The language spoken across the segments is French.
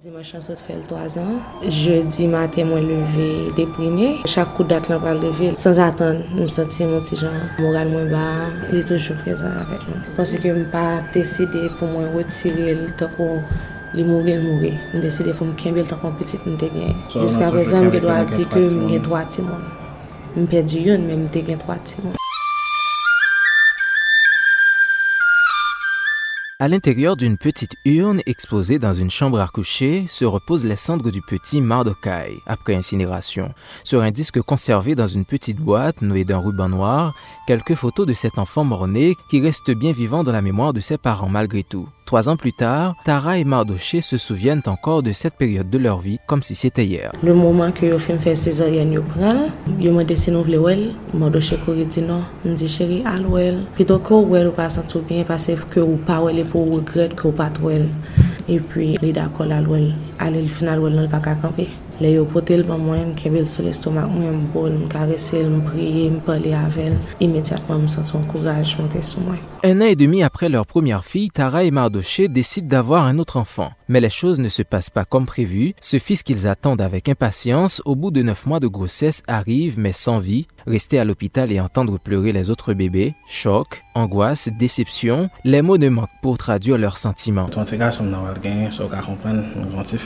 Dimanche an sot fel 3 an, jeudi maten mwen leve deprime. Chak kou dat lan pal leve, sans atan, mwen senti mwen ti jan. Moral mwen ba, li toujou prezant avèk mwen. Ponsi ke mwen pa deside pou mwen wetire l tako li mouge l mouge. Mwen deside pou mwen kembe l tako petit mwen te gen. Jiska prezant mwen gen do a di ke mwen gen 3 timon. Mwen pedi yon, men mwen te gen 3 timon. À l'intérieur d'une petite urne exposée dans une chambre à coucher se reposent les cendres du petit Mardokai après incinération. Sur un disque conservé dans une petite boîte nouée d'un ruban noir, quelques photos de cet enfant mort-né qui reste bien vivant dans la mémoire de ses parents malgré tout. Trois ans plus tard, Tara et Mardoché se souviennent encore de cette période de leur vie comme si c'était hier. Le moment que je fais césarienne, je me de well, Mardoché non, je dis chérie, ou pas sentir bien parce que que. Et puis, well, aller le final well, ne pas camper. Le yo pote l pa mwen, kebel sou l'estomak mwen, mpol, mkarese l, mpriye, mpale avel. Imediatman m senton kouraj monte sou mwen. Un an et demi après leur première fille, Tara et Mardoché décident d'avoir un autre enfant. Mais les choses ne se passent pas comme prévu. Ce fils qu'ils attendent avec impatience, au bout de neuf mois de grossesse, arrive mais sans vie. Rester à l'hôpital et entendre pleurer les autres bébés, choc, angoisse, déception, les mots ne manquent pour traduire leurs sentiments.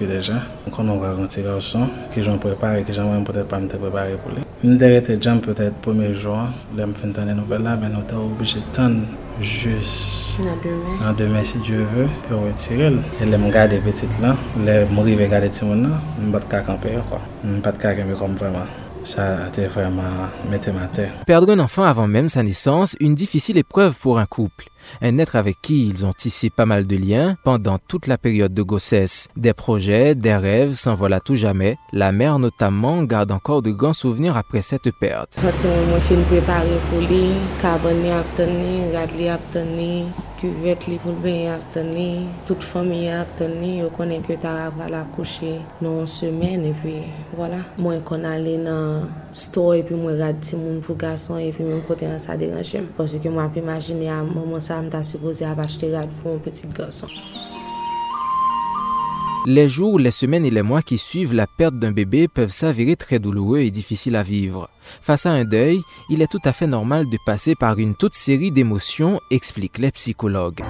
Déjà. Quand on voit un petit garçon, que j'en prépare, que j'en peut-être pas me préparer pour lui. Une dernière jam peut-être premier jour, là me fait une nouvelle là, mais on est obligé de tendre juste dans demain si Dieu veut pour retirer. Elle me garder petite là, elle me garder petit monde là, je ne pas camper quoi. Je pas camper comme vraiment. Ça a été vraiment mettre ma tête. Perdre un enfant avant même sa naissance, une difficile épreuve pour un couple un être avec qui ils ont tissé pas mal de liens pendant toute la période de grossesse. Des projets, des rêves s'envolent à tout jamais. La mère notamment garde encore de grands souvenirs après cette perte. kuvet li pou l'ben ap teni, tout fami ap teni, yo konen ke ta ap ala kouche nan semen, e pi, wala. Mwen kon ale nan store, e pi mwen gade ti moun pou gason, e pi mwen kote an sa deranchem. Pwese ke mwen ap imagine a mwen sa mta supose ap achete gade pou mwen petit gason. Les jours, les semaines et les mois qui suivent la perte d'un bébé peuvent s'avérer très douloureux et difficiles à vivre. Face à un deuil, il est tout à fait normal de passer par une toute série d'émotions, expliquent les psychologues.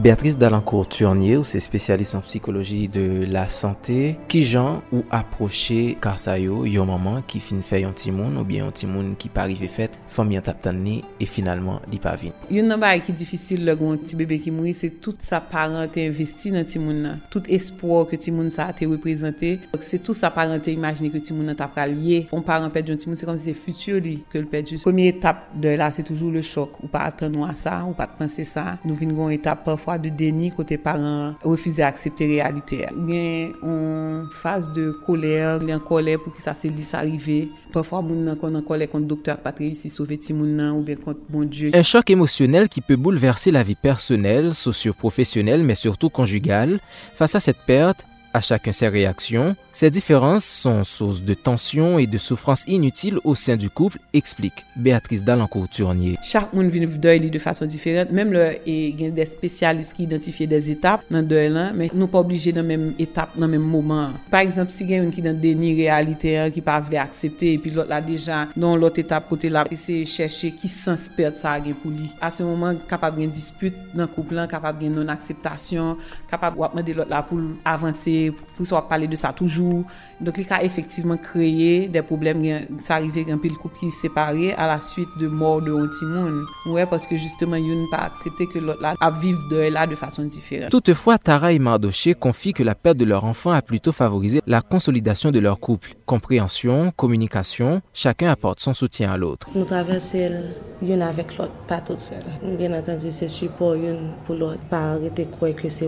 Beatrice Dalancourt-Turnier, ou se spesyalist an psikoloji de la sante, ki jan ou aproche kasa yo yo maman ki fin fè yon timoun ou bien yon timoun ki pa rive fèt, fòm yon tap tan ni, e finalman li pa vin. Yon nan ba ki difisil lè goun ti bebe ki moui, se tout sa parente investi nan timoun nan. Tout espoir ke timoun sa te reprezentè, se tout sa parente imagine ke timoun nan tap pralye. On parent pèd yon timoun, se kom se futur li ke l pèd yon. Premier etap de la, se toujou le chok. Ou pa atan nou a sa, ou pa te pense sa. Nou vin goun etap parfwa déni côté parents refuser accepter réalité. Il y a une phase de colère, il y a une colère pour que ça se lisse arriver. Parfois, moun qu'on en colère contre docteur pas réussi à sauver ti ou bien contre mon Dieu. Un choc émotionnel qui peut bouleverser la vie personnelle, socio-professionnelle, mais surtout conjugale. Face à cette perte, À chacun ses réactions, ces différences sont source de tensions et de souffrances inutiles au sein du couple, explique Béatrice Dalancourt-Tournier. Chaque monde vit deuil de façon différente, même là, il y a des spécialistes qui identifient des étapes dans le deuil, là, mais nous pas obligés dans la même étape, dans le même moment. Par exemple, si il y a une qui dans déni réalité, hein, qui pas accepter, et puis l'autre là déjà, dans l'autre étape côté là, essayer de chercher qui sens perdre ça pour lui. À ce moment, capable de dispute dans le couple, capable de non-acceptation, capable de demander l'autre là pour avancer pour soit parler de ça toujours donc, il a effectivement créé des problèmes. Ça arrivait un peu le couple qui séparé à la suite de mort de Antimoun. Ouais, parce que justement, il n'a pas accepté que l'autre là a vivre de là de façon différente. Toutefois, Tara et Mardoché confient que la perte de leur enfant a plutôt favorisé la consolidation de leur couple. Compréhension, communication, chacun apporte son soutien à l'autre. Nous traversons l'une avec l'autre, pas toute seule. Bien entendu, c'est support une pour l'autre. Pas arrêter de croire que c'est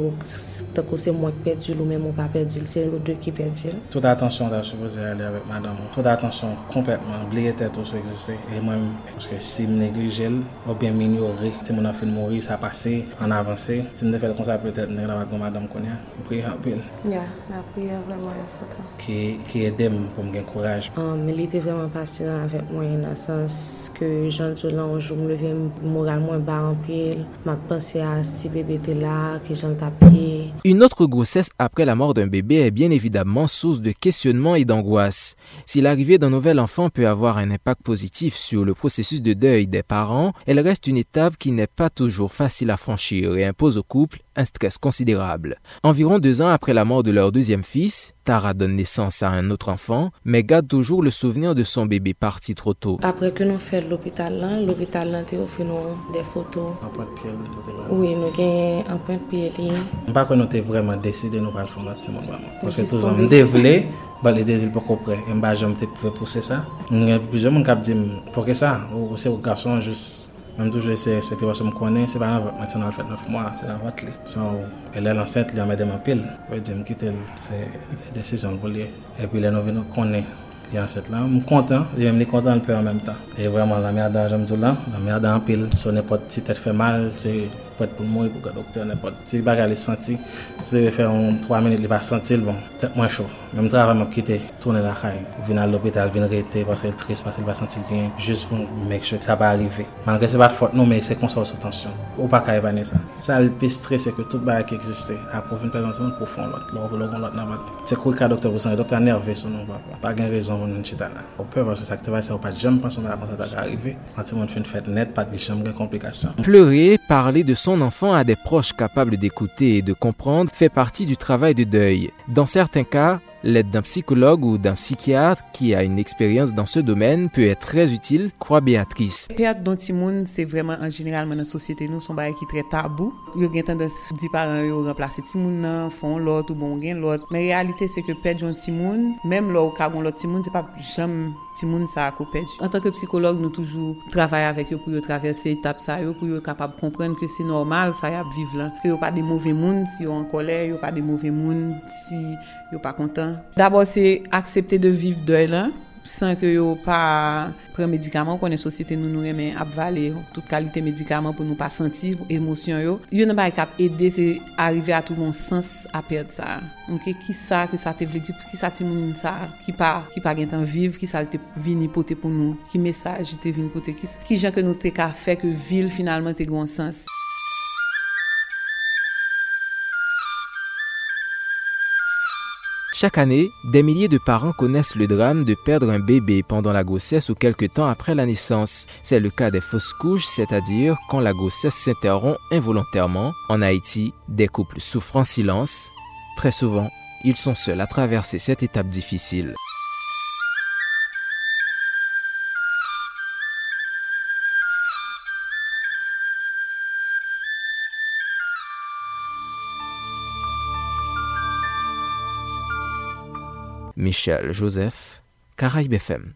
moi qui perdu ou même pa perdi, se nou de ki perdi. Tout atensyon da soupoze ale avèk madame. Tout atensyon kompletman, bliye tèt ou sou eksiste. E mwen, pwoske si m neglijel, ou bien m ignori, si moun an fin mouri, sa pase, an avanse, si m fel kon sa pwetèt, nek la vat kon madame konya, pou priye apil. Ya, la priye vreman yon fote. Ki edem pou m gen kouraj. Me li te vreman pase nan avèk mwen, nan sens ke jan sou lan ou jou m leve moral mwen bar anpil, ma pense a si bebe te la, ki jan tapye. Une autre grossesse après la mort d'un bébé est bien évidemment source de questionnement et d'angoisse. Si l'arrivée d'un nouvel enfant peut avoir un impact positif sur le processus de deuil des parents, elle reste une étape qui n'est pas toujours facile à franchir et impose au couple un stress considérable. Environ deux ans après la mort de leur deuxième fils, Tara donne naissance à un autre enfant, mais garde toujours le souvenir de son bébé parti trop tôt. Après que nous fait l'hôpital, l'hôpital a fait des photos. Oui, nous avons un point de pied. Je ne nous avons vraiment décidé de nous faire ti moun maman. Pwese tou zan mde vle, bal ide zil pou kopre. Mba jom te pou pwese sa. Mwen pwese moun kap di m, pwese sa, ou se ou gason, jous, mwen toujou se respekti wase m konen, se ba nan matin al fèt 9 mwa, se la vat li. So, elè lansèt li an mè dem apil, wè di m kitel, se desisyon pou li. E pi lè nou venou konen. Yon set la, m kontan, li men li kontan l pe an menm tan. E vwèman la mè adan jom djou la, la mè adan apil, sou ne pot si tèt fè mal, se... pat pou mwen pou ka doktor ne pat. Si baga li santi, si deve fè an 3 minute li pa santil, bon, tek mwen chou. Mèm travè mwen kite, tourne la khay. Vin al l'opital, vin rete, paske l tris, paske l pa santil gen, jist pou mèk chou, ki sa pa arrive. Malgré se pat fote nou, mèk se konsor sou tansyon. Ou pa ka ebane sa. Sa l pi stres se ke tout baga ki egziste. A pou vin prezantoun pou fon lot, lor logon lot nan bat. Se kou ka doktor pou san, doktor nerve sou nou pa. Pa gen rezon pou nou chita la. Ou pe vansou sa aktivay sa ou pat jom, pansou mè la pansa ta ka arrive. Anti moun fin fèt net, pat di jom gen komplikasyon. Pleure, parle de son enfant à des proches capables d'écouter et de comprendre fait partie du travail de deuil. Dans certains cas, L'aide d'un psychologue ou d'un psychiatre qui a une expérience dans ce domaine peut être très utile, croit Béatrice. Perte dont Timoun, c'est vraiment en général dans la société nous son bail qui très tabou. Il y a tendance di parents yo remplacer Timoun nan, font l'autre ou bon gain l'autre. Mais réalité c'est que perdre un Timoun, même là où qu'a l'autre Timoun, c'est pas jamais Timoun ça a perdu. En tant que psychologue, nous toujours travaillons avec eux pour traverser étape ça yo pour être capable de comprendre que c'est normal ça y a vivre là, que a pas des mauvais monde si yo en colère, yo pas des mauvais monde si yo pas content D'abord, se aksepte de viv doy lan, san ke yo pa pre medikaman, konen sosyete nou nou remen ap vale, tout kalite medikaman pou nou pa senti, emosyon yo. Yo nan ba ek ap ede se arrive a touvon sens ap perd sa. Anke, ki sa ke sa te vle di, ki sa ti moun sa, ki pa, ki pa gen tan viv, ki sa te vini pote pou nou, ki mesaj te vini pote, ki, ki jan ke nou te ka fe ke vil finalman te gwen sens. Chaque année, des milliers de parents connaissent le drame de perdre un bébé pendant la grossesse ou quelque temps après la naissance. C'est le cas des fausses couches, c'est-à-dire quand la grossesse s'interrompt involontairement. En Haïti, des couples souffrent en silence. Très souvent, ils sont seuls à traverser cette étape difficile. Michel Joseph, Caraïbes.